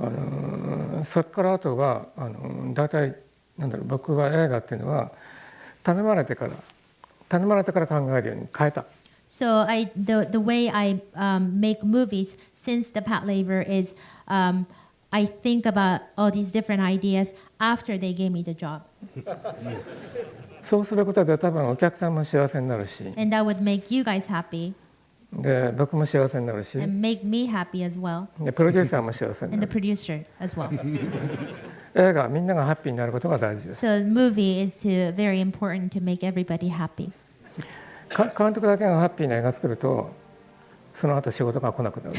あのそこからあとはあの大体なんだろう僕は映画っていうのは頼まれてから頼まれてから考えるように変えた。So I the the way I um, make movies since the Pat Labor is um, I think about all these different ideas after they gave me the job. そうすることで多分お客さんも幸せになるし And that would make you guys happy で僕も幸せになるし and make me happy as well, でプロデューサーも幸せに and な the る producer as well. 映画はみんながハッピーになることが大事です So the movie is to very important to make everybody happy. か監督だけがハッピーな映画作るとその後仕事が来なくなる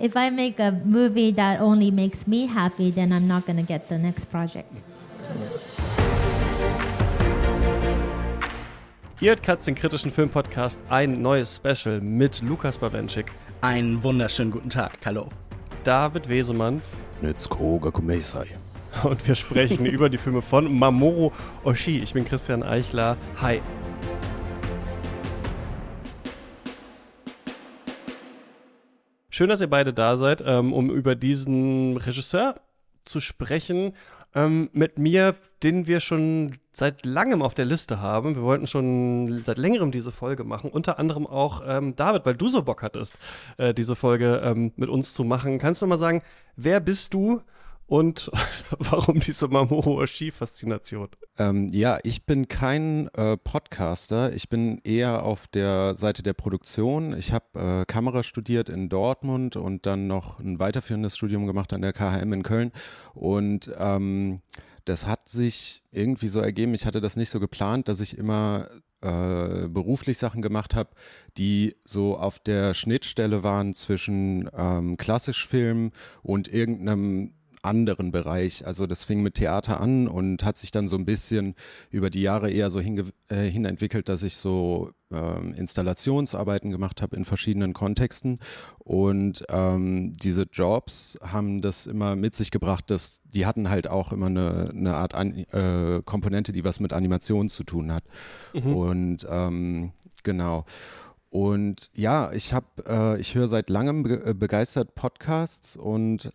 If I make a movie that only makes me happy, then I'm not going to get the next project. Ihr hört Katz, den kritischen Filmpodcast, ein neues Special mit Lukas Bawenschik, Einen wunderschönen guten Tag. Hallo. David Wesemann Netskoga Kumesai. und wir sprechen über die Filme von Mamoru Oshii. Ich bin Christian Eichler. Hi. Schön, dass ihr beide da seid, ähm, um über diesen Regisseur zu sprechen. Ähm, mit mir, den wir schon seit langem auf der Liste haben. Wir wollten schon seit längerem diese Folge machen. Unter anderem auch ähm, David, weil du so Bock hattest, äh, diese Folge ähm, mit uns zu machen. Kannst du mal sagen, wer bist du und warum diese Mamoru Oshii-Faszination? Ähm, ja, ich bin kein äh, Podcaster. Ich bin eher auf der Seite der Produktion. Ich habe äh, Kamera studiert in Dortmund und dann noch ein weiterführendes Studium gemacht an der KHM in Köln. Und ähm, das hat sich irgendwie so ergeben. Ich hatte das nicht so geplant, dass ich immer äh, beruflich Sachen gemacht habe, die so auf der Schnittstelle waren zwischen ähm, Klassischfilm und irgendeinem anderen Bereich. Also das fing mit Theater an und hat sich dann so ein bisschen über die Jahre eher so hinge äh, hin entwickelt, dass ich so ähm, Installationsarbeiten gemacht habe in verschiedenen Kontexten. Und ähm, diese Jobs haben das immer mit sich gebracht, dass die hatten halt auch immer eine, eine Art an, äh, Komponente, die was mit Animation zu tun hat. Und ähm, genau. Und ja, ich habe, äh, ich höre seit langem be äh, begeistert Podcasts und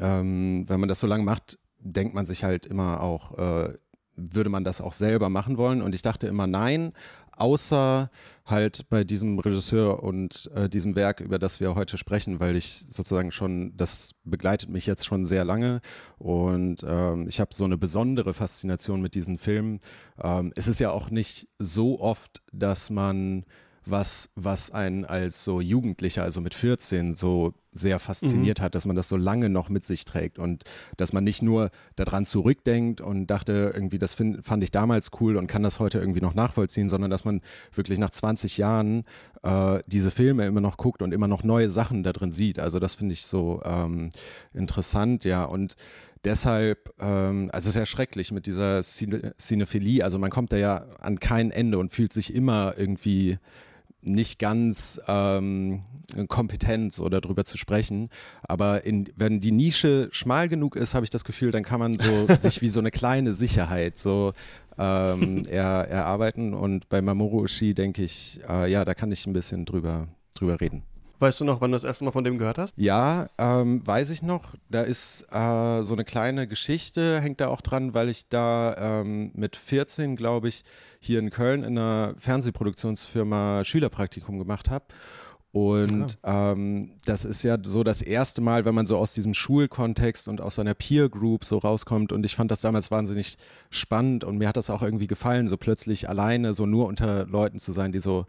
ähm, wenn man das so lange macht, denkt man sich halt immer auch, äh, würde man das auch selber machen wollen? Und ich dachte immer nein, außer halt bei diesem Regisseur und äh, diesem Werk, über das wir heute sprechen, weil ich sozusagen schon, das begleitet mich jetzt schon sehr lange und ähm, ich habe so eine besondere Faszination mit diesen Filmen. Ähm, es ist ja auch nicht so oft, dass man was, was einen als so Jugendlicher, also mit 14, so sehr fasziniert hat, dass man das so lange noch mit sich trägt und dass man nicht nur daran zurückdenkt und dachte, irgendwie, das find, fand ich damals cool und kann das heute irgendwie noch nachvollziehen, sondern dass man wirklich nach 20 Jahren äh, diese Filme immer noch guckt und immer noch neue Sachen da drin sieht. Also das finde ich so ähm, interessant, ja. Und deshalb, ähm, also es ist ja schrecklich mit dieser Cine Cinephilie. Also man kommt da ja an kein Ende und fühlt sich immer irgendwie nicht ganz ähm, kompetent, so darüber zu sprechen. Aber in, wenn die Nische schmal genug ist, habe ich das Gefühl, dann kann man so sich wie so eine kleine Sicherheit so ähm, er, erarbeiten. Und bei Mamoru Oshii denke ich, äh, ja, da kann ich ein bisschen drüber, drüber reden. Weißt du noch, wann du das erste Mal von dem gehört hast? Ja, ähm, weiß ich noch. Da ist äh, so eine kleine Geschichte, hängt da auch dran, weil ich da ähm, mit 14, glaube ich, hier in Köln in einer Fernsehproduktionsfirma Schülerpraktikum gemacht habe. Und ähm, das ist ja so das erste Mal, wenn man so aus diesem Schulkontext und aus seiner Peer Group so rauskommt. Und ich fand das damals wahnsinnig spannend und mir hat das auch irgendwie gefallen, so plötzlich alleine, so nur unter Leuten zu sein, die so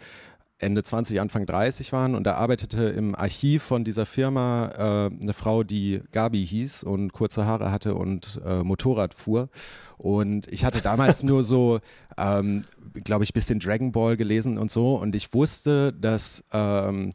Ende 20, Anfang 30 waren und da arbeitete im Archiv von dieser Firma äh, eine Frau, die Gabi hieß und kurze Haare hatte und äh, Motorrad fuhr. Und ich hatte damals nur so, ähm, glaube ich, bisschen Dragon Ball gelesen und so und ich wusste, dass ähm,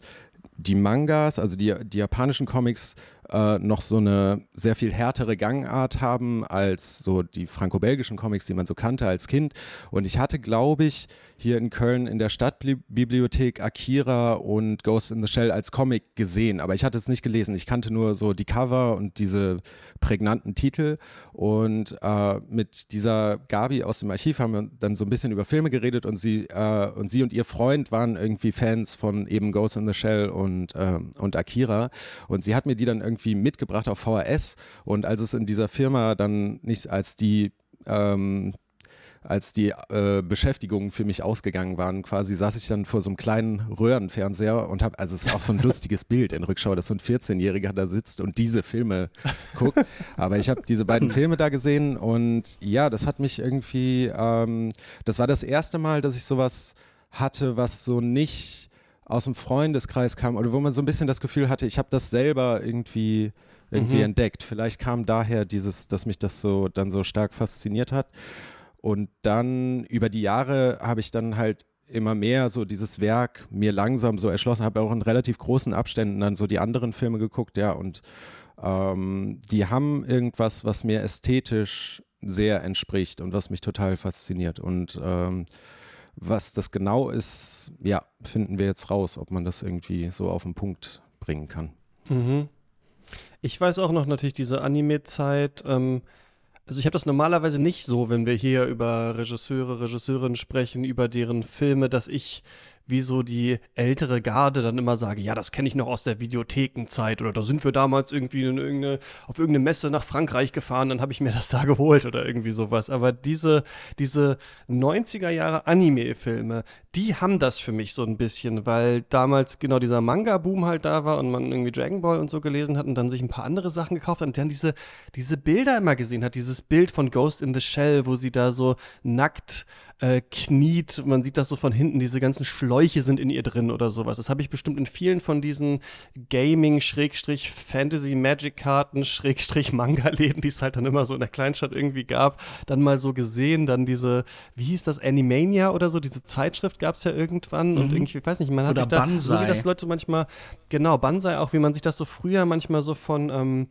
die Mangas, also die, die japanischen Comics, äh, noch so eine sehr viel härtere Gangart haben als so die franco-belgischen Comics, die man so kannte als Kind. Und ich hatte, glaube ich, hier in Köln in der Stadtbibliothek Akira und Ghost in the Shell als Comic gesehen, aber ich hatte es nicht gelesen. Ich kannte nur so die Cover und diese prägnanten Titel. Und äh, mit dieser Gabi aus dem Archiv haben wir dann so ein bisschen über Filme geredet und sie, äh, und sie und ihr Freund waren irgendwie Fans von eben Ghost in the Shell und, ähm, und Akira. Und sie hat mir die dann irgendwie mitgebracht auf VHS. Und als es in dieser Firma dann nicht, als die ähm, als die äh, Beschäftigungen für mich ausgegangen waren, quasi saß ich dann vor so einem kleinen Röhrenfernseher und habe, also es ist auch so ein lustiges Bild in Rückschau, dass so ein 14-Jähriger da sitzt und diese Filme guckt. Aber ich habe diese beiden Filme da gesehen und ja, das hat mich irgendwie, ähm, das war das erste Mal, dass ich sowas hatte, was so nicht aus dem Freundeskreis kam oder wo man so ein bisschen das Gefühl hatte, ich habe das selber irgendwie irgendwie mhm. entdeckt. Vielleicht kam daher dieses, dass mich das so dann so stark fasziniert hat. Und dann über die Jahre habe ich dann halt immer mehr so dieses Werk mir langsam so erschlossen, habe auch in relativ großen Abständen dann so die anderen Filme geguckt, ja, und ähm, die haben irgendwas, was mir ästhetisch sehr entspricht und was mich total fasziniert. Und ähm, was das genau ist, ja, finden wir jetzt raus, ob man das irgendwie so auf den Punkt bringen kann. Mhm. Ich weiß auch noch natürlich diese Anime-Zeit. Ähm, also ich habe das normalerweise nicht so, wenn wir hier über Regisseure, Regisseurinnen sprechen, über deren Filme, dass ich wie so die ältere Garde dann immer sage, ja, das kenne ich noch aus der Videothekenzeit oder da sind wir damals irgendwie in irgendeine, auf irgendeine Messe nach Frankreich gefahren, dann habe ich mir das da geholt oder irgendwie sowas. Aber diese, diese 90er Jahre Anime-Filme, die haben das für mich so ein bisschen, weil damals genau dieser Manga-Boom halt da war und man irgendwie Dragon Ball und so gelesen hat und dann sich ein paar andere Sachen gekauft hat und dann diese, diese Bilder immer gesehen hat, dieses Bild von Ghost in the Shell, wo sie da so nackt äh, kniet. Man sieht das so von hinten, diese ganzen Schläuche sind in ihr drin oder sowas. Das habe ich bestimmt in vielen von diesen Gaming-Fantasy-Magic-Karten, Manga-Läden, die es halt dann immer so in der Kleinstadt irgendwie gab, dann mal so gesehen. Dann diese, wie hieß das, Animania oder so, diese Zeitschrift gab es ja irgendwann. Mhm. Und irgendwie, ich weiß nicht, man hat oder sich da, Banzai. so wie das Leute manchmal, genau, Banzai auch, wie man sich das so früher manchmal so von, ähm,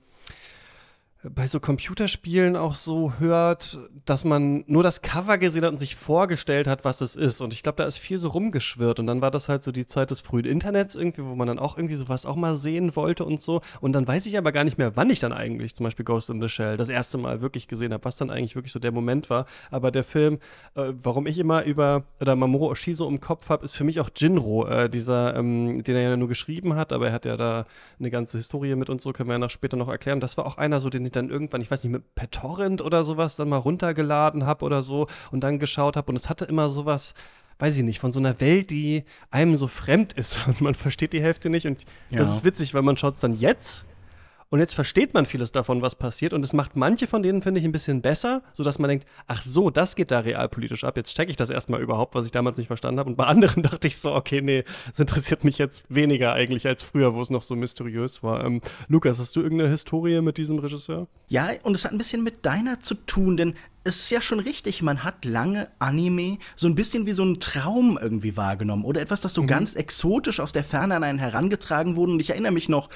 bei so Computerspielen auch so hört, dass man nur das Cover gesehen hat und sich vorgestellt hat, was es ist. Und ich glaube, da ist viel so rumgeschwirrt. Und dann war das halt so die Zeit des frühen Internets irgendwie, wo man dann auch irgendwie sowas auch mal sehen wollte und so. Und dann weiß ich aber gar nicht mehr, wann ich dann eigentlich zum Beispiel Ghost in the Shell das erste Mal wirklich gesehen habe, was dann eigentlich wirklich so der Moment war. Aber der Film, äh, warum ich immer über oder Mamoru Oshii so im Kopf habe, ist für mich auch Jinro, äh, dieser, ähm, den er ja nur geschrieben hat, aber er hat ja da eine ganze Historie mit und so, können wir ja noch später noch erklären. Das war auch einer so, den ich dann irgendwann, ich weiß nicht, mit per Torrent oder sowas dann mal runtergeladen habe oder so und dann geschaut habe und es hatte immer sowas, weiß ich nicht, von so einer Welt, die einem so fremd ist und man versteht die Hälfte nicht und ja. das ist witzig, weil man schaut es dann jetzt und jetzt versteht man vieles davon, was passiert. Und es macht manche von denen, finde ich, ein bisschen besser, sodass man denkt, ach so, das geht da realpolitisch ab. Jetzt checke ich das erstmal überhaupt, was ich damals nicht verstanden habe. Und bei anderen dachte ich so, okay, nee, das interessiert mich jetzt weniger eigentlich als früher, wo es noch so mysteriös war. Ähm, Lukas, hast du irgendeine Historie mit diesem Regisseur? Ja, und es hat ein bisschen mit deiner zu tun, denn es ist ja schon richtig, man hat lange Anime so ein bisschen wie so einen Traum irgendwie wahrgenommen oder etwas, das so mhm. ganz exotisch aus der Ferne an einen herangetragen wurde. Und ich erinnere mich noch,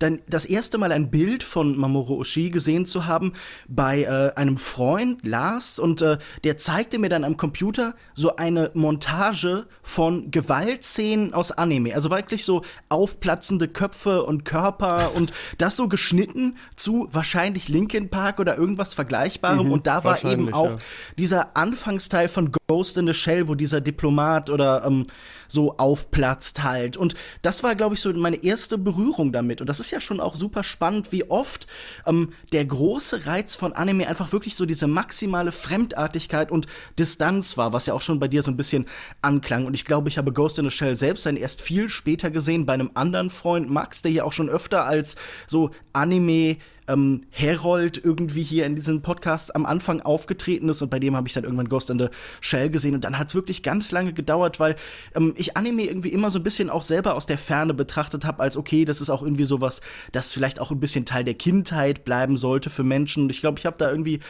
dann das erste Mal ein Bild von Mamoru Oshii gesehen zu haben bei äh, einem Freund, Lars, und äh, der zeigte mir dann am Computer so eine Montage von Gewaltszenen aus Anime. Also wirklich so aufplatzende Köpfe und Körper und das so geschnitten zu wahrscheinlich Linkin Park oder irgendwas Vergleichbarem. Mhm, und da war eben auch ja. dieser Anfangsteil von Ghost in the Shell, wo dieser Diplomat oder ähm, so aufplatzt halt. Und das war, glaube ich, so meine erste Berührung damit. Und das ist ja schon auch super spannend, wie oft ähm, der große Reiz von Anime einfach wirklich so diese maximale Fremdartigkeit und Distanz war, was ja auch schon bei dir so ein bisschen anklang. Und ich glaube, ich habe Ghost in the Shell selbst dann erst viel später gesehen bei einem anderen Freund, Max, der hier auch schon öfter als so Anime ähm, Herold irgendwie hier in diesem Podcast am Anfang aufgetreten ist und bei dem habe ich dann irgendwann Ghost in the Shell gesehen und dann hat es wirklich ganz lange gedauert, weil ähm, ich Anime irgendwie immer so ein bisschen auch selber aus der Ferne betrachtet habe, als okay, das ist auch irgendwie sowas, das vielleicht auch ein bisschen Teil der Kindheit bleiben sollte für Menschen. Und ich glaube, ich habe da irgendwie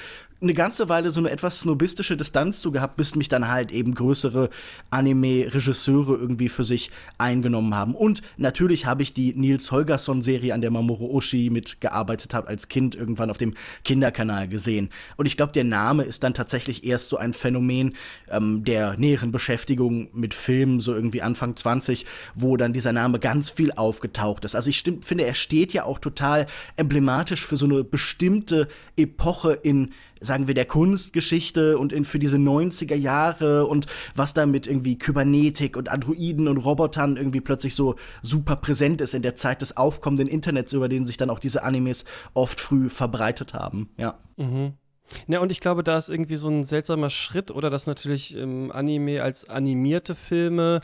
eine ganze Weile so eine etwas snobistische Distanz zu gehabt, bis mich dann halt eben größere Anime-Regisseure irgendwie für sich eingenommen haben. Und natürlich habe ich die Nils Holgersson-Serie, an der Mamoru Oshii mitgearbeitet hat, als Kind irgendwann auf dem Kinderkanal gesehen. Und ich glaube, der Name ist dann tatsächlich erst so ein Phänomen ähm, der näheren Beschäftigung mit Filmen, so irgendwie Anfang 20, wo dann dieser Name ganz viel aufgetaucht ist. Also ich finde, er steht ja auch total emblematisch für so eine bestimmte Epoche in sagen wir, der Kunstgeschichte und in, für diese 90er Jahre und was da mit irgendwie Kybernetik und Androiden und Robotern irgendwie plötzlich so super präsent ist in der Zeit des aufkommenden Internets, über den sich dann auch diese Animes oft früh verbreitet haben. Ja. Mhm. Ja, und ich glaube, da ist irgendwie so ein seltsamer Schritt, oder dass natürlich ähm, Anime als animierte Filme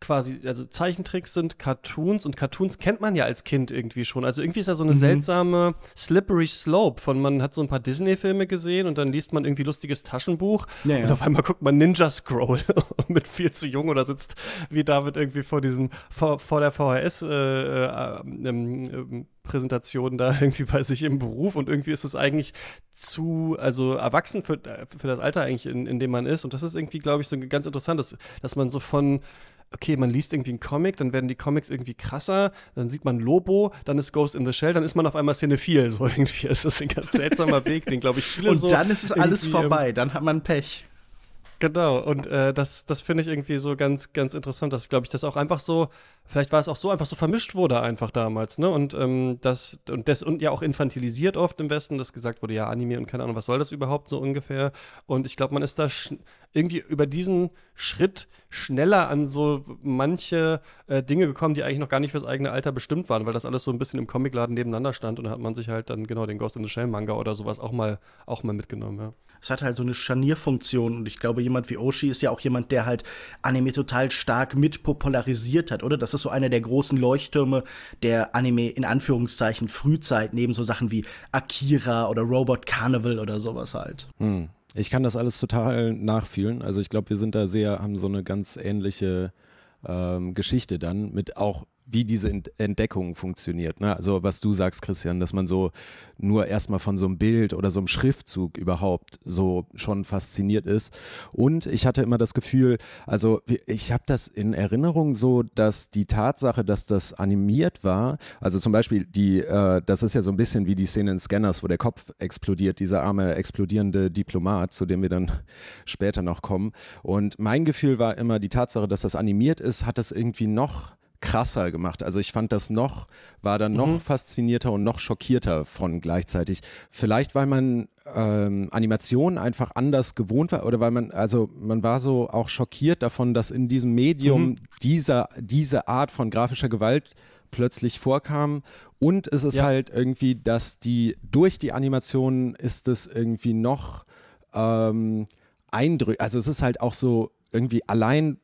quasi, also Zeichentricks sind Cartoons und Cartoons kennt man ja als Kind irgendwie schon. Also irgendwie ist da so eine mhm. seltsame slippery slope von man hat so ein paar Disney-Filme gesehen und dann liest man irgendwie lustiges Taschenbuch ja, ja. und auf einmal guckt man Ninja Scroll mit viel zu jung oder sitzt wie David irgendwie vor diesem, vor, vor der VHS äh, äh, ähm, äh, Präsentation da irgendwie bei sich im Beruf und irgendwie ist es eigentlich zu, also erwachsen für, für das Alter eigentlich, in, in dem man ist. Und das ist irgendwie, glaube ich, so ganz interessant, dass, dass man so von okay, man liest irgendwie einen Comic, dann werden die Comics irgendwie krasser, dann sieht man Lobo, dann ist Ghost in the Shell, dann ist man auf einmal Cinephil, so irgendwie. Es ist ein ganz seltsamer Weg, den, glaube ich, viele Und so. Und dann ist es alles vorbei, dann hat man Pech. Genau, und äh, das, das finde ich irgendwie so ganz, ganz interessant, dass, glaube ich, das auch einfach so, vielleicht war es auch so, einfach so vermischt wurde einfach damals, ne? Und ähm, das, und das, und ja auch infantilisiert oft im Westen, dass gesagt wurde, ja, Anime und keine Ahnung, was soll das überhaupt so ungefähr? Und ich glaube, man ist da irgendwie über diesen Schritt schneller an so manche äh, Dinge gekommen, die eigentlich noch gar nicht fürs eigene Alter bestimmt waren, weil das alles so ein bisschen im Comicladen nebeneinander stand und da hat man sich halt dann genau den Ghost in the Shell Manga oder sowas auch mal, auch mal mitgenommen, ja es hat halt so eine Scharnierfunktion und ich glaube, jemand wie Oshi ist ja auch jemand, der halt Anime total stark mit popularisiert hat, oder? Das ist so einer der großen Leuchttürme der Anime in Anführungszeichen Frühzeit, neben so Sachen wie Akira oder Robot Carnival oder sowas halt. Hm. Ich kann das alles total nachfühlen. Also ich glaube, wir sind da sehr, haben so eine ganz ähnliche ähm, Geschichte dann mit auch wie diese Entdeckung funktioniert. Ne? Also was du sagst, Christian, dass man so nur erstmal von so einem Bild oder so einem Schriftzug überhaupt so schon fasziniert ist. Und ich hatte immer das Gefühl, also ich habe das in Erinnerung so, dass die Tatsache, dass das animiert war, also zum Beispiel die, äh, das ist ja so ein bisschen wie die Szene in Scanners, wo der Kopf explodiert, dieser arme explodierende Diplomat, zu dem wir dann später noch kommen. Und mein Gefühl war immer die Tatsache, dass das animiert ist, hat es irgendwie noch krasser gemacht. Also ich fand das noch, war dann noch mhm. faszinierter und noch schockierter von gleichzeitig. Vielleicht, weil man ähm, Animationen einfach anders gewohnt war oder weil man, also man war so auch schockiert davon, dass in diesem Medium mhm. dieser, diese Art von grafischer Gewalt plötzlich vorkam. Und es ist ja. halt irgendwie, dass die, durch die Animationen ist es irgendwie noch ähm, eindrücklich, also es ist halt auch so irgendwie allein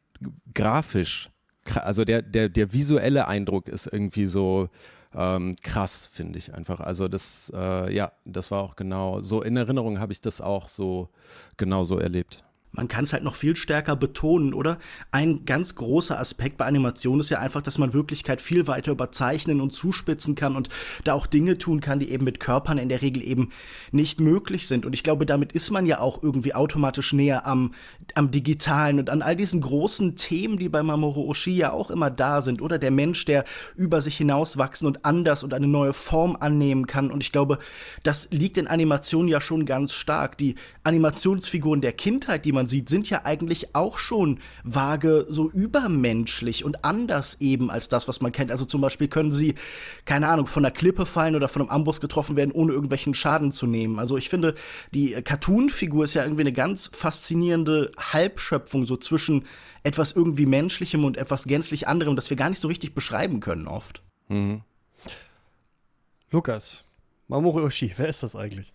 grafisch also der, der, der visuelle Eindruck ist irgendwie so ähm, krass, finde ich einfach. Also das, äh, ja, das war auch genau so, in Erinnerung habe ich das auch so genau so erlebt man kann es halt noch viel stärker betonen, oder? Ein ganz großer Aspekt bei Animation ist ja einfach, dass man Wirklichkeit viel weiter überzeichnen und zuspitzen kann und da auch Dinge tun kann, die eben mit Körpern in der Regel eben nicht möglich sind. Und ich glaube, damit ist man ja auch irgendwie automatisch näher am, am Digitalen und an all diesen großen Themen, die bei Mamoru Oshii ja auch immer da sind, oder? Der Mensch, der über sich hinauswachsen und anders und eine neue Form annehmen kann. Und ich glaube, das liegt in Animation ja schon ganz stark. Die Animationsfiguren der Kindheit, die man man sieht, sind ja eigentlich auch schon vage so übermenschlich und anders eben als das, was man kennt. Also zum Beispiel können sie, keine Ahnung, von der Klippe fallen oder von einem Amboss getroffen werden, ohne irgendwelchen Schaden zu nehmen. Also ich finde, die Cartoon-Figur ist ja irgendwie eine ganz faszinierende Halbschöpfung, so zwischen etwas irgendwie Menschlichem und etwas gänzlich anderem, das wir gar nicht so richtig beschreiben können oft. Mhm. Lukas, Mamoru Oshii, wer ist das eigentlich?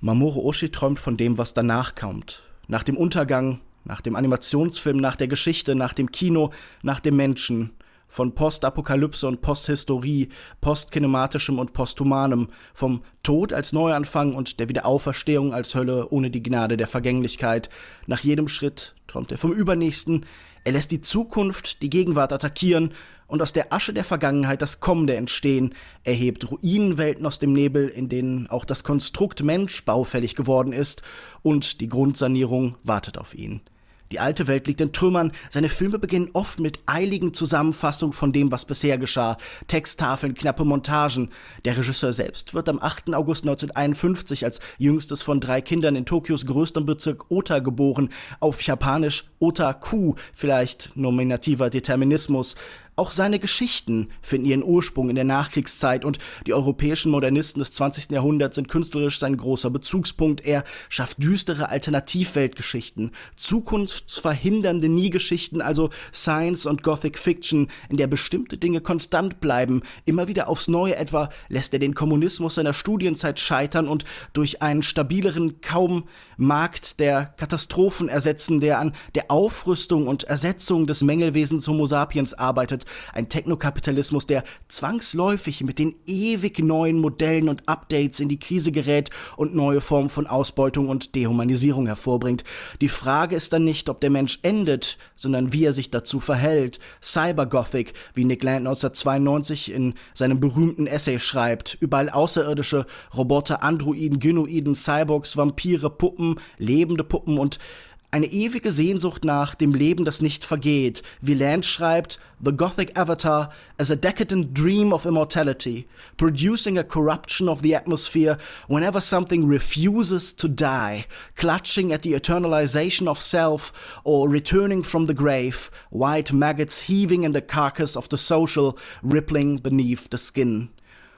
Mamoru Oshii träumt von dem, was danach kommt nach dem Untergang, nach dem Animationsfilm, nach der Geschichte, nach dem Kino, nach dem Menschen, von Postapokalypse und Posthistorie, Postkinematischem und Posthumanem, vom Tod als Neuanfang und der Wiederauferstehung als Hölle ohne die Gnade der Vergänglichkeit. Nach jedem Schritt träumt er vom Übernächsten, er lässt die Zukunft, die Gegenwart attackieren und aus der Asche der Vergangenheit das Kommende entstehen. Er hebt Ruinenwelten aus dem Nebel, in denen auch das Konstrukt Mensch baufällig geworden ist und die Grundsanierung wartet auf ihn. Die alte Welt liegt in Trümmern. Seine Filme beginnen oft mit eiligen Zusammenfassungen von dem, was bisher geschah. Texttafeln, knappe Montagen. Der Regisseur selbst wird am 8. August 1951 als jüngstes von drei Kindern in Tokios größtem Bezirk Ota geboren. Auf Japanisch Otaku, vielleicht nominativer Determinismus. Auch seine Geschichten finden ihren Ursprung in der Nachkriegszeit und die europäischen Modernisten des 20. Jahrhunderts sind künstlerisch sein großer Bezugspunkt. Er schafft düstere Alternativweltgeschichten, zukunftsverhindernde Nie-Geschichten, also Science und Gothic Fiction, in der bestimmte Dinge konstant bleiben. Immer wieder aufs Neue etwa lässt er den Kommunismus seiner Studienzeit scheitern und durch einen stabileren, kaum Markt der Katastrophen ersetzen, der an der Aufrüstung und Ersetzung des Mängelwesens Homo sapiens arbeitet. Ein Technokapitalismus, der zwangsläufig mit den ewig neuen Modellen und Updates in die Krise gerät und neue Formen von Ausbeutung und Dehumanisierung hervorbringt. Die Frage ist dann nicht, ob der Mensch endet, sondern wie er sich dazu verhält. Cybergothic, wie Nick Land 1992 in seinem berühmten Essay schreibt. Überall Außerirdische, Roboter, Androiden, Gynoiden, Cyborgs, Vampire, Puppen, lebende Puppen und eine ewige Sehnsucht nach dem Leben, das nicht vergeht. Wie Land schreibt, The Gothic Avatar as a decadent dream of immortality, producing a corruption of the atmosphere whenever something refuses to die, clutching at the eternalization of self or returning from the grave, white maggots heaving in the carcass of the social, rippling beneath the skin.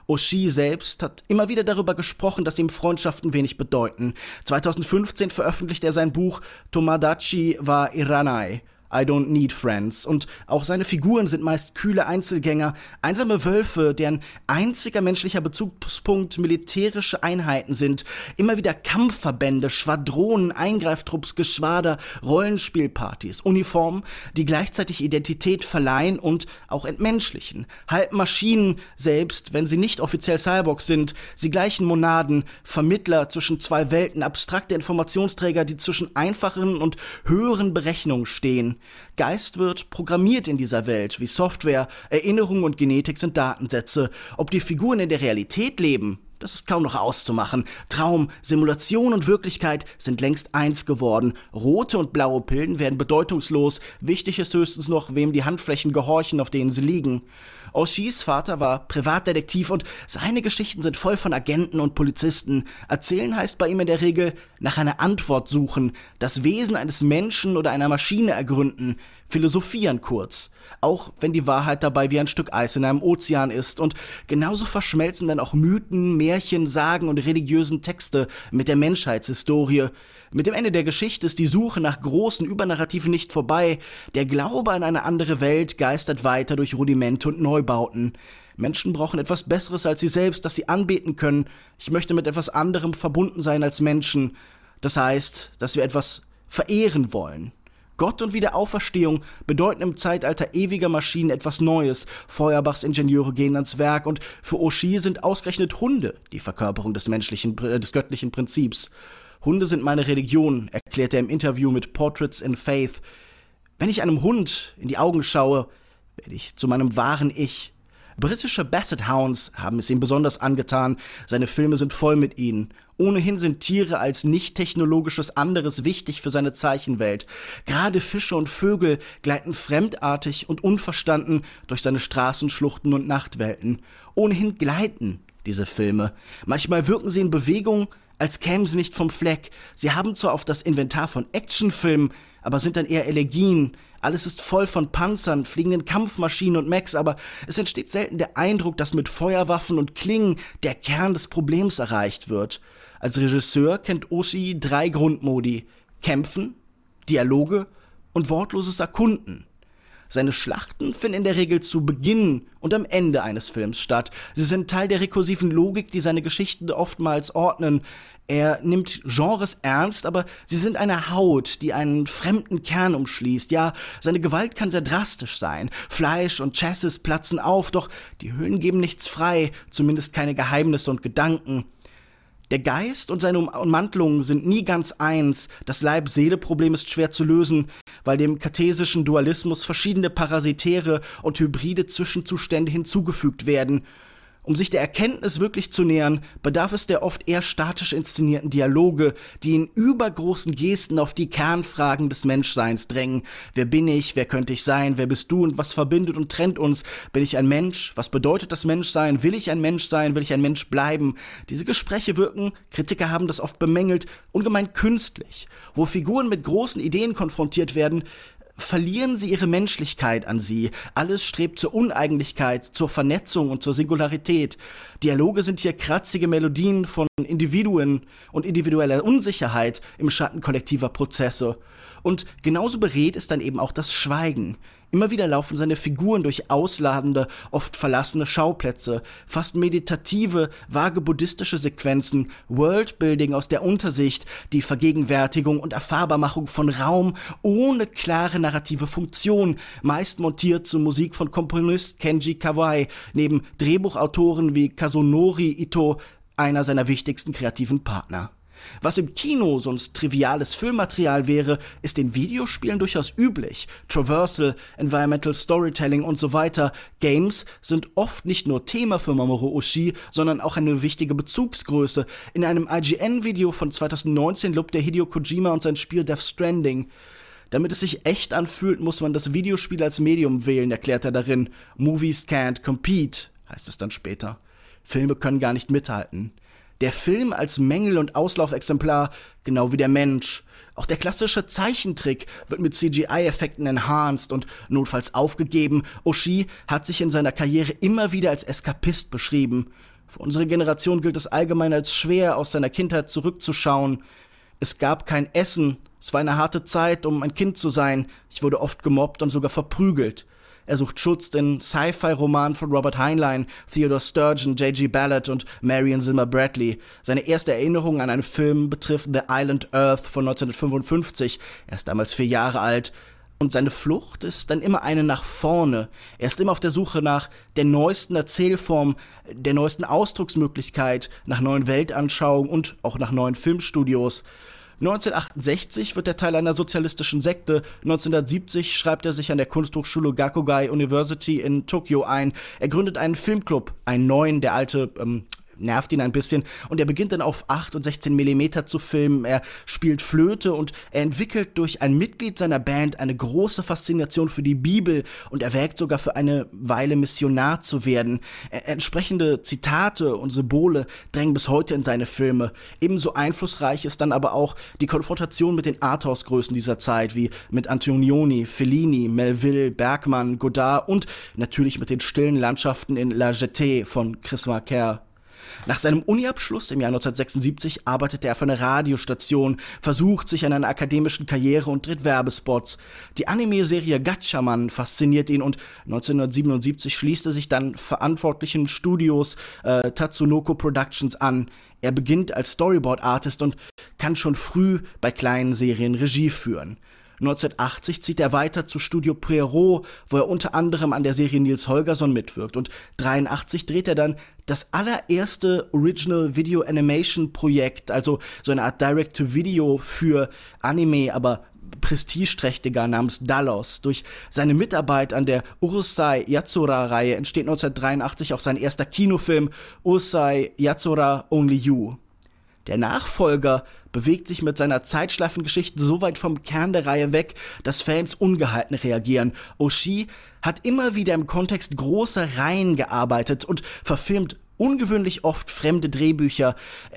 Oshii selbst hat immer wieder darüber gesprochen, dass ihm Freundschaften wenig bedeuten. 2015 veröffentlichte er sein Buch Tomadachi wa Iranai I Don't Need Friends. Und auch seine Figuren sind meist kühle Einzelgänger, einsame Wölfe, deren einziger menschlicher Bezugspunkt militärische Einheiten sind. Immer wieder Kampfverbände, Schwadronen, Eingreiftrupps, Geschwader, Rollenspielpartys, Uniformen, die gleichzeitig Identität verleihen und auch entmenschlichen. Halb Maschinen selbst, wenn sie nicht offiziell Cyborgs sind, sie gleichen Monaden, Vermittler zwischen zwei Welten, abstrakte Informationsträger, die zwischen einfachen und höheren Berechnungen stehen. Geist wird programmiert in dieser Welt, wie Software, Erinnerung und Genetik sind Datensätze. Ob die Figuren in der Realität leben, das ist kaum noch auszumachen. Traum, Simulation und Wirklichkeit sind längst eins geworden. Rote und blaue Pillen werden bedeutungslos. Wichtig ist höchstens noch, wem die Handflächen gehorchen, auf denen sie liegen. Oshis Vater war Privatdetektiv und seine Geschichten sind voll von Agenten und Polizisten. Erzählen heißt bei ihm in der Regel nach einer Antwort suchen, das Wesen eines Menschen oder einer Maschine ergründen, philosophieren kurz. Auch wenn die Wahrheit dabei wie ein Stück Eis in einem Ozean ist und genauso verschmelzen dann auch Mythen, Märchen, Sagen und religiösen Texte mit der Menschheitshistorie. Mit dem Ende der Geschichte ist die Suche nach großen Übernarrativen nicht vorbei. Der Glaube an eine andere Welt geistert weiter durch Rudimente und Neubauten. Menschen brauchen etwas Besseres als sie selbst, das sie anbeten können. Ich möchte mit etwas anderem verbunden sein als Menschen. Das heißt, dass wir etwas verehren wollen. Gott und Wiederauferstehung bedeuten im Zeitalter ewiger Maschinen etwas Neues. Feuerbachs Ingenieure gehen ans Werk und für Oshie sind ausgerechnet Hunde die Verkörperung des menschlichen, äh, des göttlichen Prinzips. Hunde sind meine Religion, erklärt er im Interview mit Portraits in Faith. Wenn ich einem Hund in die Augen schaue, werde ich zu meinem wahren Ich. Britische Basset Hounds haben es ihm besonders angetan, seine Filme sind voll mit ihnen. Ohnehin sind Tiere als nicht technologisches anderes wichtig für seine Zeichenwelt. Gerade Fische und Vögel gleiten fremdartig und unverstanden durch seine Straßenschluchten und Nachtwelten. Ohnehin gleiten diese Filme. Manchmal wirken sie in Bewegung, als kämen sie nicht vom Fleck. Sie haben zwar auf das Inventar von Actionfilmen, aber sind dann eher Elegien. Alles ist voll von Panzern, fliegenden Kampfmaschinen und Mechs, aber es entsteht selten der Eindruck, dass mit Feuerwaffen und Klingen der Kern des Problems erreicht wird. Als Regisseur kennt Oshi drei Grundmodi: Kämpfen, Dialoge und wortloses Erkunden. Seine Schlachten finden in der Regel zu Beginn und am Ende eines Films statt. Sie sind Teil der rekursiven Logik, die seine Geschichten oftmals ordnen. Er nimmt Genres ernst, aber sie sind eine Haut, die einen fremden Kern umschließt. Ja, seine Gewalt kann sehr drastisch sein. Fleisch und Chassis platzen auf, doch die Hüllen geben nichts frei, zumindest keine Geheimnisse und Gedanken. Der Geist und seine Ummantelungen sind nie ganz eins. Das Leib-Seele-Problem ist schwer zu lösen, weil dem kartesischen Dualismus verschiedene parasitäre und hybride Zwischenzustände hinzugefügt werden. Um sich der Erkenntnis wirklich zu nähern, bedarf es der oft eher statisch inszenierten Dialoge, die in übergroßen Gesten auf die Kernfragen des Menschseins drängen. Wer bin ich? Wer könnte ich sein? Wer bist du? Und was verbindet und trennt uns? Bin ich ein Mensch? Was bedeutet das Menschsein? Will ich ein Mensch sein? Will ich ein Mensch bleiben? Diese Gespräche wirken, Kritiker haben das oft bemängelt, ungemein künstlich. Wo Figuren mit großen Ideen konfrontiert werden, verlieren sie ihre Menschlichkeit an sie. Alles strebt zur Uneigentlichkeit, zur Vernetzung und zur Singularität. Dialoge sind hier kratzige Melodien von Individuen und individueller Unsicherheit im Schatten kollektiver Prozesse. Und genauso beredt ist dann eben auch das Schweigen. Immer wieder laufen seine Figuren durch ausladende, oft verlassene Schauplätze, fast meditative, vage buddhistische Sequenzen, Worldbuilding aus der Untersicht, die Vergegenwärtigung und Erfahrbarmachung von Raum ohne klare narrative Funktion, meist montiert zur Musik von Komponist Kenji Kawai, neben Drehbuchautoren wie Kazunori Ito, einer seiner wichtigsten kreativen Partner. Was im Kino sonst triviales Filmmaterial wäre, ist in Videospielen durchaus üblich. Traversal, Environmental Storytelling und so weiter. Games sind oft nicht nur Thema für Mamoru Oshii, sondern auch eine wichtige Bezugsgröße. In einem IGN-Video von 2019 lobt der Hideo Kojima und sein Spiel Death Stranding. Damit es sich echt anfühlt, muss man das Videospiel als Medium wählen, erklärt er darin. Movies can't compete, heißt es dann später. Filme können gar nicht mithalten. Der Film als Mängel- und Auslaufexemplar, genau wie der Mensch. Auch der klassische Zeichentrick wird mit CGI-Effekten enhanced und notfalls aufgegeben. Oshii hat sich in seiner Karriere immer wieder als Eskapist beschrieben. Für unsere Generation gilt es allgemein als schwer, aus seiner Kindheit zurückzuschauen. Es gab kein Essen. Es war eine harte Zeit, um ein Kind zu sein. Ich wurde oft gemobbt und sogar verprügelt. Er sucht Schutz in Sci-Fi-Romanen von Robert Heinlein, Theodore Sturgeon, J.G. Ballard und Marion Zimmer Bradley. Seine erste Erinnerung an einen Film betrifft The Island Earth von 1955. Er ist damals vier Jahre alt. Und seine Flucht ist dann immer eine nach vorne. Er ist immer auf der Suche nach der neuesten Erzählform, der neuesten Ausdrucksmöglichkeit, nach neuen Weltanschauungen und auch nach neuen Filmstudios. 1968 wird er Teil einer sozialistischen Sekte. 1970 schreibt er sich an der Kunsthochschule Gakugai University in Tokio ein. Er gründet einen Filmclub, einen neuen, der alte ähm, nervt ihn ein bisschen und er beginnt dann auf 8 und 16 Millimeter zu filmen. Er spielt Flöte und er entwickelt durch ein Mitglied seiner Band eine große Faszination für die Bibel und erwägt sogar für eine Weile Missionar zu werden. Er entsprechende Zitate und Symbole drängen bis heute in seine Filme. Ebenso einflussreich ist dann aber auch die Konfrontation mit den Arthouse-Größen dieser Zeit, wie mit Antonioni, Fellini, Melville, Bergmann, Godard und natürlich mit den stillen Landschaften in La Jetée von Chris Marker. Nach seinem Uniabschluss im Jahr 1976 arbeitet er für eine Radiostation, versucht sich an einer akademischen Karriere und dreht Werbespots. Die Anime-Serie Gatchaman fasziniert ihn und 1977 schließt er sich dann verantwortlichen Studios äh, Tatsunoko Productions an. Er beginnt als Storyboard-Artist und kann schon früh bei kleinen Serien Regie führen. 1980 zieht er weiter zu Studio Pierrot, wo er unter anderem an der Serie Nils Holgersson mitwirkt. Und 83 dreht er dann das allererste Original Video Animation Projekt, also so eine Art Direct-to-Video für Anime, aber prestigeträchtiger namens Dallos. Durch seine Mitarbeit an der Urusei Yatsura-Reihe entsteht 1983 auch sein erster Kinofilm Urusei Yatsura Only You. Der Nachfolger bewegt sich mit seiner Zeitschleifengeschichte so weit vom Kern der Reihe weg, dass Fans ungehalten reagieren. Oshii hat immer wieder im Kontext großer Reihen gearbeitet und verfilmt ungewöhnlich oft fremde Drehbücher.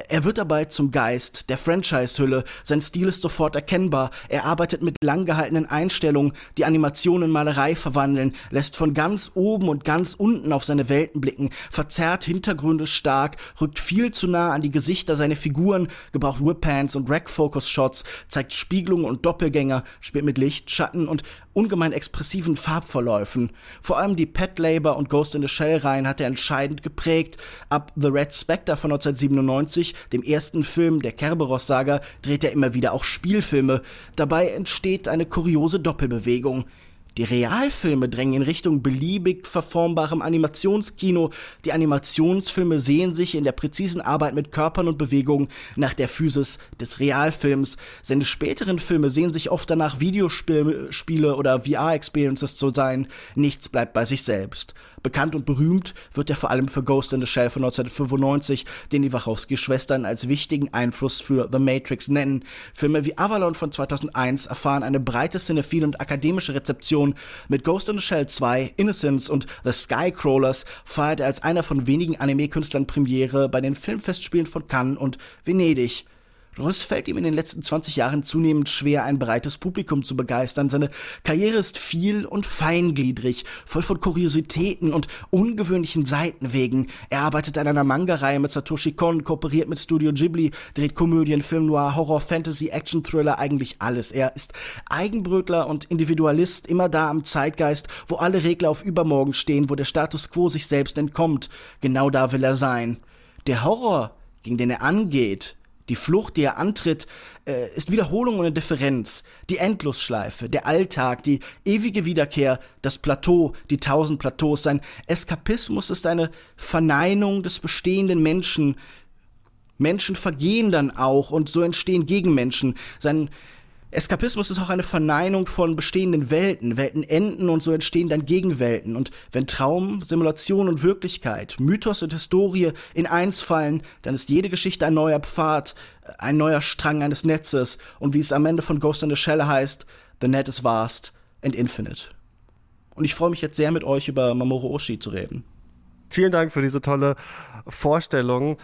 Er wird dabei zum Geist der Franchise-Hülle. Sein Stil ist sofort erkennbar. Er arbeitet mit langgehaltenen Einstellungen, die Animationen in Malerei verwandeln, lässt von ganz oben und ganz unten auf seine Welten blicken, verzerrt Hintergründe stark, rückt viel zu nah an die Gesichter seiner Figuren, gebraucht Whip-Pans und Rack-Focus-Shots, zeigt Spiegelungen und Doppelgänger, spielt mit Licht, Schatten und ungemein expressiven Farbverläufen. Vor allem die Pet Labor und Ghost in the Shell Reihen hat er entscheidend geprägt. Ab The Red Spectre von 1997, dem ersten Film der Kerberos-Saga, dreht er immer wieder auch Spielfilme. Dabei entsteht eine kuriose Doppelbewegung. Die Realfilme drängen in Richtung beliebig verformbarem Animationskino. Die Animationsfilme sehen sich in der präzisen Arbeit mit Körpern und Bewegungen nach der Physis des Realfilms. Seine späteren Filme sehen sich oft danach, Videospiele oder VR-Experiences zu sein. Nichts bleibt bei sich selbst. Bekannt und berühmt wird er vor allem für Ghost in the Shell von 1995, den die Wachowski-Schwestern als wichtigen Einfluss für The Matrix nennen. Filme wie Avalon von 2001 erfahren eine breite cinephile und akademische Rezeption. Mit Ghost in the Shell 2, Innocence und The Skycrawlers feiert er als einer von wenigen Anime-Künstlern Premiere bei den Filmfestspielen von Cannes und Venedig. Doch fällt ihm in den letzten 20 Jahren zunehmend schwer, ein breites Publikum zu begeistern. Seine Karriere ist viel und feingliedrig, voll von Kuriositäten und ungewöhnlichen Seitenwegen. Er arbeitet an einer Manga-Reihe mit Satoshi Kon, kooperiert mit Studio Ghibli, dreht Komödien, Film Noir, Horror, Fantasy, Action, Thriller, eigentlich alles. Er ist Eigenbrötler und Individualist, immer da am Zeitgeist, wo alle Regler auf übermorgen stehen, wo der Status quo sich selbst entkommt. Genau da will er sein. Der Horror, gegen den er angeht, die Flucht, die er antritt, äh, ist Wiederholung eine Differenz. Die Endlosschleife, der Alltag, die ewige Wiederkehr, das Plateau, die tausend Plateaus. Sein Eskapismus ist eine Verneinung des bestehenden Menschen. Menschen vergehen dann auch und so entstehen Gegenmenschen. Sein Eskapismus ist auch eine Verneinung von bestehenden Welten. Welten enden und so entstehen dann Gegenwelten. Und wenn Traum, Simulation und Wirklichkeit, Mythos und Historie in eins fallen, dann ist jede Geschichte ein neuer Pfad, ein neuer Strang eines Netzes. Und wie es am Ende von Ghost in the Shell heißt, The net is vast and infinite. Und ich freue mich jetzt sehr mit euch über Mamoru Oshii zu reden. Vielen Dank für diese tolle Vorstellung.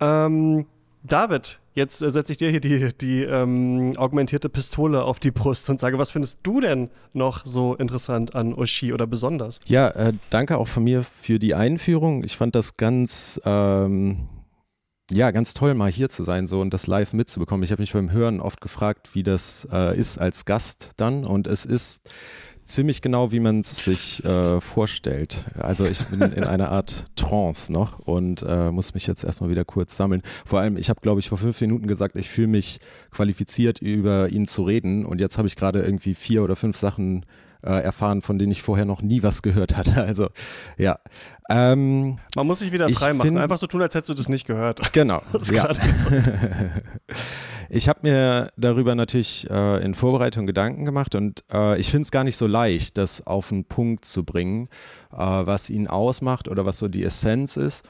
Ähm, David, jetzt äh, setze ich dir hier die, die ähm, augmentierte Pistole auf die Brust und sage, was findest du denn noch so interessant an Oshi oder besonders? Ja, äh, danke auch von mir für die Einführung. Ich fand das ganz, ähm, ja, ganz toll, mal hier zu sein so und das live mitzubekommen. Ich habe mich beim Hören oft gefragt, wie das äh, ist als Gast dann und es ist ziemlich genau, wie man es sich äh, vorstellt. Also ich bin in einer Art Trance noch und äh, muss mich jetzt erstmal wieder kurz sammeln. Vor allem, ich habe, glaube ich, vor fünf Minuten gesagt, ich fühle mich qualifiziert, über ihn zu reden und jetzt habe ich gerade irgendwie vier oder fünf Sachen äh, erfahren, von denen ich vorher noch nie was gehört hatte. Also ja. Ähm, Man muss sich wieder frei machen. Einfach so tun, als hättest du das nicht gehört. Genau. ja. ich habe mir darüber natürlich äh, in Vorbereitung Gedanken gemacht und äh, ich finde es gar nicht so leicht, das auf den Punkt zu bringen, äh, was ihn ausmacht oder was so die Essenz ist.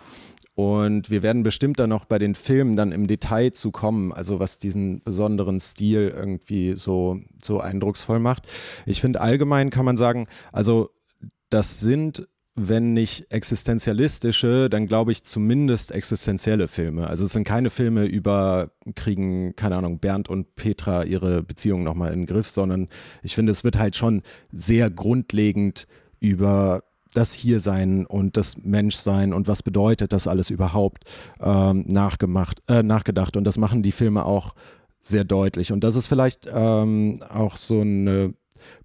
Und wir werden bestimmt dann noch bei den Filmen dann im Detail zu kommen, also was diesen besonderen Stil irgendwie so, so eindrucksvoll macht. Ich finde allgemein kann man sagen, also das sind wenn nicht existenzialistische, dann glaube ich zumindest existenzielle Filme. Also es sind keine Filme über, kriegen, keine Ahnung, Bernd und Petra ihre Beziehung nochmal in den Griff, sondern ich finde, es wird halt schon sehr grundlegend über das Hiersein und das Menschsein und was bedeutet das alles überhaupt ähm, nachgemacht, äh, nachgedacht. Und das machen die Filme auch sehr deutlich. Und das ist vielleicht ähm, auch so eine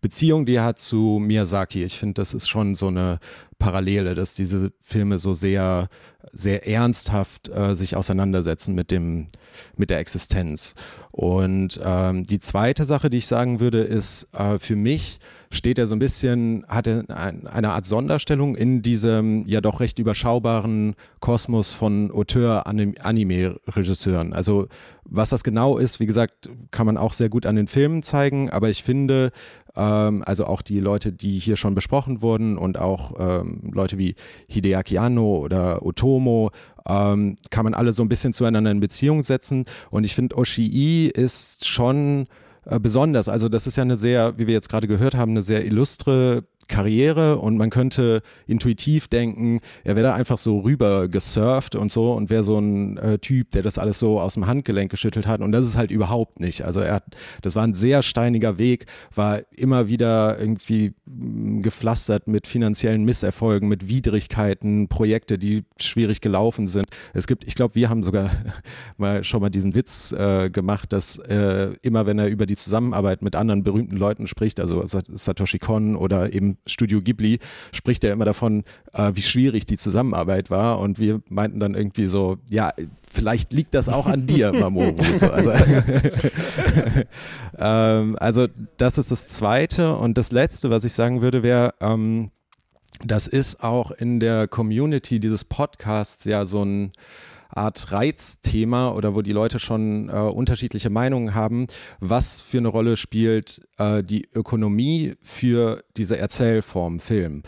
Beziehung, die er hat zu Miyazaki. Ich finde, das ist schon so eine Parallele, dass diese Filme so sehr, sehr ernsthaft äh, sich auseinandersetzen mit dem, mit der Existenz. Und ähm, die zweite Sache, die ich sagen würde, ist, äh, für mich steht er so ein bisschen, hat er ein, eine Art Sonderstellung in diesem ja doch recht überschaubaren Kosmos von Auteur-Anime-Regisseuren. Also was das genau ist, wie gesagt, kann man auch sehr gut an den Filmen zeigen, aber ich finde, ähm, also auch die Leute, die hier schon besprochen wurden und auch ähm, Leute wie Hideaki Anno oder Otomo ähm, kann man alle so ein bisschen zueinander in Beziehung setzen. Und ich finde, Oshii ist schon äh, besonders. Also das ist ja eine sehr, wie wir jetzt gerade gehört haben, eine sehr illustre Karriere und man könnte intuitiv denken, er wäre da einfach so rüber gesurft und so und wäre so ein äh, Typ, der das alles so aus dem Handgelenk geschüttelt hat und das ist halt überhaupt nicht. Also er hat, das war ein sehr steiniger Weg, war immer wieder irgendwie mm, gepflastert mit finanziellen Misserfolgen, mit Widrigkeiten, Projekte, die schwierig gelaufen sind. Es gibt, ich glaube, wir haben sogar mal schon mal diesen Witz äh, gemacht, dass äh, immer wenn er über die Zusammenarbeit mit anderen berühmten Leuten spricht, also Satoshi Kon oder eben Studio Ghibli spricht er immer davon, äh, wie schwierig die Zusammenarbeit war. Und wir meinten dann irgendwie so, ja, vielleicht liegt das auch an dir, Mamoru. So, also, ähm, also, das ist das Zweite. Und das Letzte, was ich sagen würde, wäre, ähm, das ist auch in der Community dieses Podcasts ja so ein Art Reizthema oder wo die Leute schon äh, unterschiedliche Meinungen haben, was für eine Rolle spielt äh, die Ökonomie für diese Erzählform Film.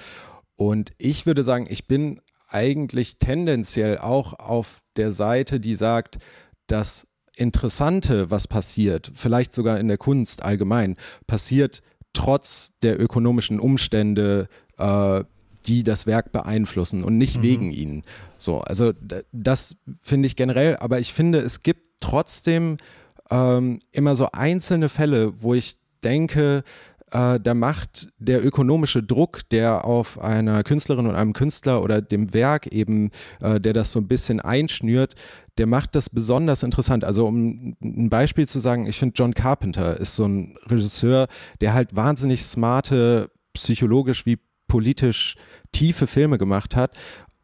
Und ich würde sagen, ich bin eigentlich tendenziell auch auf der Seite, die sagt, das Interessante, was passiert, vielleicht sogar in der Kunst allgemein, passiert trotz der ökonomischen Umstände, äh, die das Werk beeinflussen und nicht mhm. wegen ihnen. So, also das finde ich generell, aber ich finde, es gibt trotzdem ähm, immer so einzelne Fälle, wo ich denke, äh, da macht der ökonomische Druck, der auf einer Künstlerin und einem Künstler oder dem Werk eben, äh, der das so ein bisschen einschnürt, der macht das besonders interessant. Also um ein Beispiel zu sagen, ich finde John Carpenter ist so ein Regisseur, der halt wahnsinnig smarte, psychologisch wie politisch tiefe Filme gemacht hat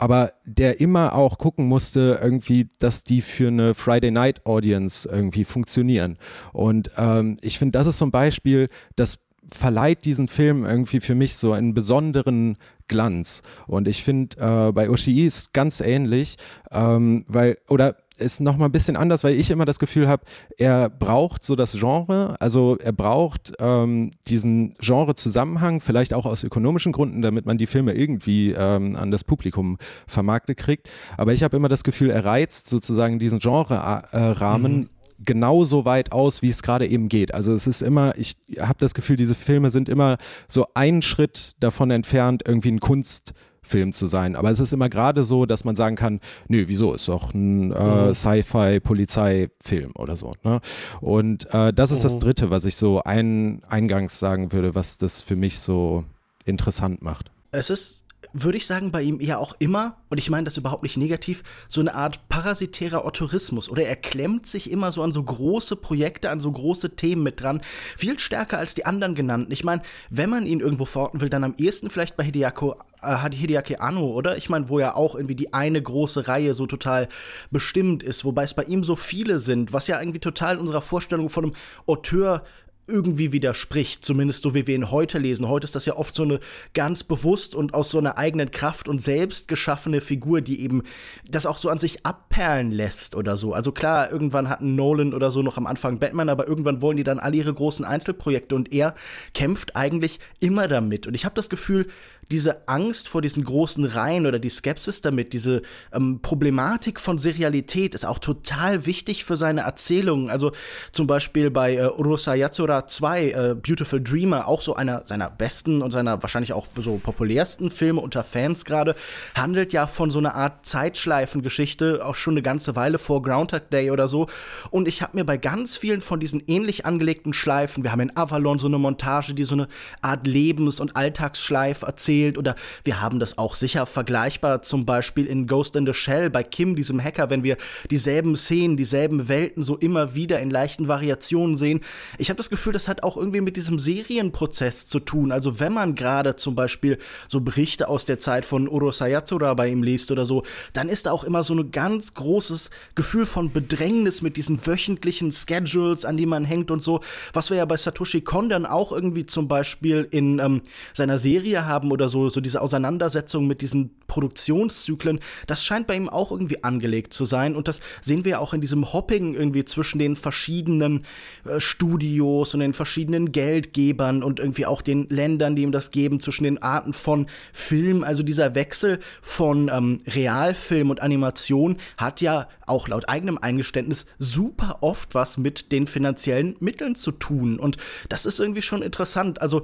aber der immer auch gucken musste, irgendwie, dass die für eine Friday Night Audience irgendwie funktionieren. Und ähm, ich finde, das ist so ein Beispiel, das verleiht diesen Film irgendwie für mich so einen besonderen Glanz. Und ich finde, äh, bei Oshii ist ganz ähnlich, ähm, weil, oder ist nochmal ein bisschen anders, weil ich immer das Gefühl habe, er braucht so das Genre, also er braucht ähm, diesen Genre-Zusammenhang, vielleicht auch aus ökonomischen Gründen, damit man die Filme irgendwie ähm, an das Publikum vermarktet kriegt. Aber ich habe immer das Gefühl, er reizt sozusagen diesen Genre-Rahmen. Mhm genauso weit aus, wie es gerade eben geht. Also es ist immer, ich habe das Gefühl, diese Filme sind immer so einen Schritt davon entfernt, irgendwie ein Kunst Film zu sein. Aber es ist immer gerade so, dass man sagen kann, nö, wieso, ist doch ein äh, mhm. Sci-Fi-Polizei-Film oder so. Ne? Und äh, das ist mhm. das Dritte, was ich so ein, eingangs sagen würde, was das für mich so interessant macht. Es ist würde ich sagen, bei ihm eher auch immer, und ich meine das überhaupt nicht negativ, so eine Art parasitärer Autorismus. Oder er klemmt sich immer so an so große Projekte, an so große Themen mit dran. Viel stärker als die anderen genannten. Ich meine, wenn man ihn irgendwo verorten will, dann am ehesten vielleicht bei Hideako, äh, Hideaki Anno, oder? Ich meine, wo ja auch irgendwie die eine große Reihe so total bestimmt ist, wobei es bei ihm so viele sind, was ja irgendwie total unserer Vorstellung von einem Auteur irgendwie widerspricht, zumindest so wie wir ihn heute lesen. Heute ist das ja oft so eine ganz bewusst und aus so einer eigenen Kraft und selbst geschaffene Figur, die eben das auch so an sich abperlen lässt oder so. Also klar, irgendwann hatten Nolan oder so noch am Anfang Batman, aber irgendwann wollen die dann alle ihre großen Einzelprojekte und er kämpft eigentlich immer damit. Und ich habe das Gefühl, diese Angst vor diesen großen Reihen oder die Skepsis damit, diese ähm, Problematik von Serialität ist auch total wichtig für seine Erzählungen. Also zum Beispiel bei äh, Urusa Yatsura 2, äh, Beautiful Dreamer, auch so einer seiner besten und seiner wahrscheinlich auch so populärsten Filme unter Fans gerade, handelt ja von so einer Art Zeitschleifengeschichte, auch schon eine ganze Weile vor Groundhog Day oder so. Und ich habe mir bei ganz vielen von diesen ähnlich angelegten Schleifen, wir haben in Avalon so eine Montage, die so eine Art Lebens- und Alltagsschleif erzählt, oder wir haben das auch sicher vergleichbar zum Beispiel in Ghost in the Shell bei Kim, diesem Hacker, wenn wir dieselben Szenen, dieselben Welten so immer wieder in leichten Variationen sehen. Ich habe das Gefühl, das hat auch irgendwie mit diesem Serienprozess zu tun. Also wenn man gerade zum Beispiel so Berichte aus der Zeit von Uro Sayatsura bei ihm liest oder so, dann ist da auch immer so ein ganz großes Gefühl von Bedrängnis mit diesen wöchentlichen Schedules, an die man hängt und so, was wir ja bei Satoshi Kon dann auch irgendwie zum Beispiel in ähm, seiner Serie haben oder so, so diese Auseinandersetzung mit diesen Produktionszyklen, das scheint bei ihm auch irgendwie angelegt zu sein. Und das sehen wir auch in diesem Hopping irgendwie zwischen den verschiedenen äh, Studios und den verschiedenen Geldgebern und irgendwie auch den Ländern, die ihm das geben, zwischen den Arten von Film. Also dieser Wechsel von ähm, Realfilm und Animation hat ja auch laut eigenem Eingeständnis super oft was mit den finanziellen Mitteln zu tun. Und das ist irgendwie schon interessant. Also,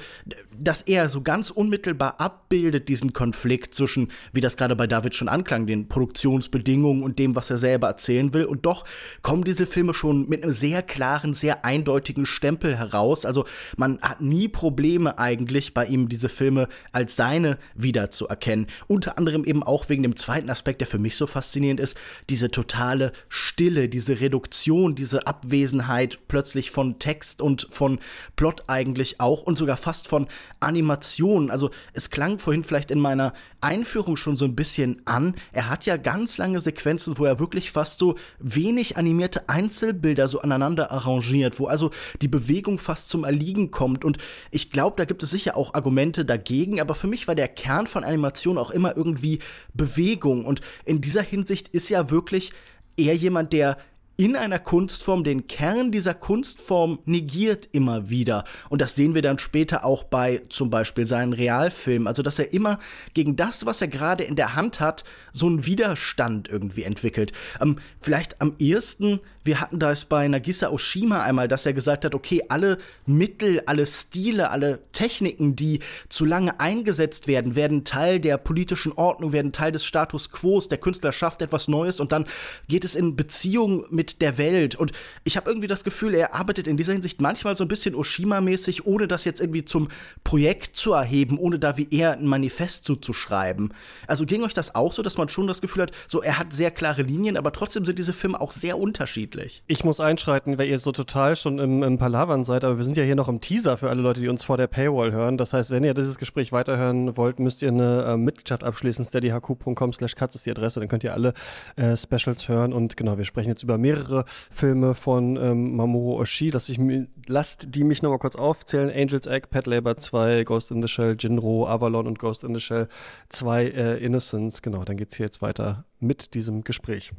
dass er so ganz unmittelbar abbildet, diesen Konflikt zwischen, wie das gerade bei David schon anklang, den Produktionsbedingungen und dem, was er selber erzählen will. Und doch kommen diese Filme schon mit einem sehr klaren, sehr eindeutigen Stempel heraus. Also, man hat nie Probleme eigentlich bei ihm, diese Filme als seine wiederzuerkennen. Unter anderem eben auch wegen dem zweiten Aspekt, der für mich so faszinierend ist, diese totale totale Stille, diese Reduktion, diese Abwesenheit plötzlich von Text und von Plot eigentlich auch und sogar fast von Animation. Also es klang vorhin vielleicht in meiner Einführung schon so ein bisschen an. Er hat ja ganz lange Sequenzen, wo er wirklich fast so wenig animierte Einzelbilder so aneinander arrangiert, wo also die Bewegung fast zum Erliegen kommt. Und ich glaube, da gibt es sicher auch Argumente dagegen, aber für mich war der Kern von Animation auch immer irgendwie Bewegung. Und in dieser Hinsicht ist ja wirklich eher jemand, der in einer Kunstform den Kern dieser Kunstform negiert immer wieder. Und das sehen wir dann später auch bei zum Beispiel seinen Realfilmen. Also, dass er immer gegen das, was er gerade in der Hand hat, so einen Widerstand irgendwie entwickelt. Ähm, vielleicht am ehesten Wir hatten das bei Nagisa Oshima einmal, dass er gesagt hat, okay, alle Mittel, alle Stile, alle Techniken, die zu lange eingesetzt werden, werden Teil der politischen Ordnung, werden Teil des Status quo. Der Künstler schafft etwas Neues und dann geht es in Beziehung mit der Welt. Und ich habe irgendwie das Gefühl, er arbeitet in dieser Hinsicht manchmal so ein bisschen Oshima-mäßig, ohne das jetzt irgendwie zum Projekt zu erheben, ohne da wie er ein Manifest zuzuschreiben. Also ging euch das auch so, dass man schon das Gefühl hat, so er hat sehr klare Linien, aber trotzdem sind diese Filme auch sehr unterschiedlich. Ich muss einschreiten, weil ihr so total schon im, im Palavern seid, aber wir sind ja hier noch im Teaser für alle Leute, die uns vor der Paywall hören. Das heißt, wenn ihr dieses Gespräch weiterhören wollt, müsst ihr eine äh, Mitgliedschaft abschließen. steadyhq.com slash katz ist die Adresse, dann könnt ihr alle äh, Specials hören. Und genau, wir sprechen jetzt über mehrere Filme von ähm, Mamoru Oshii. Lass ich, lasst die mich nochmal kurz aufzählen. Angel's Egg, Pet Labor 2, Ghost in the Shell, Jinro, Avalon und Ghost in the Shell 2 äh, Innocence. Genau, dann geht es hier jetzt weiter mit diesem Gespräch.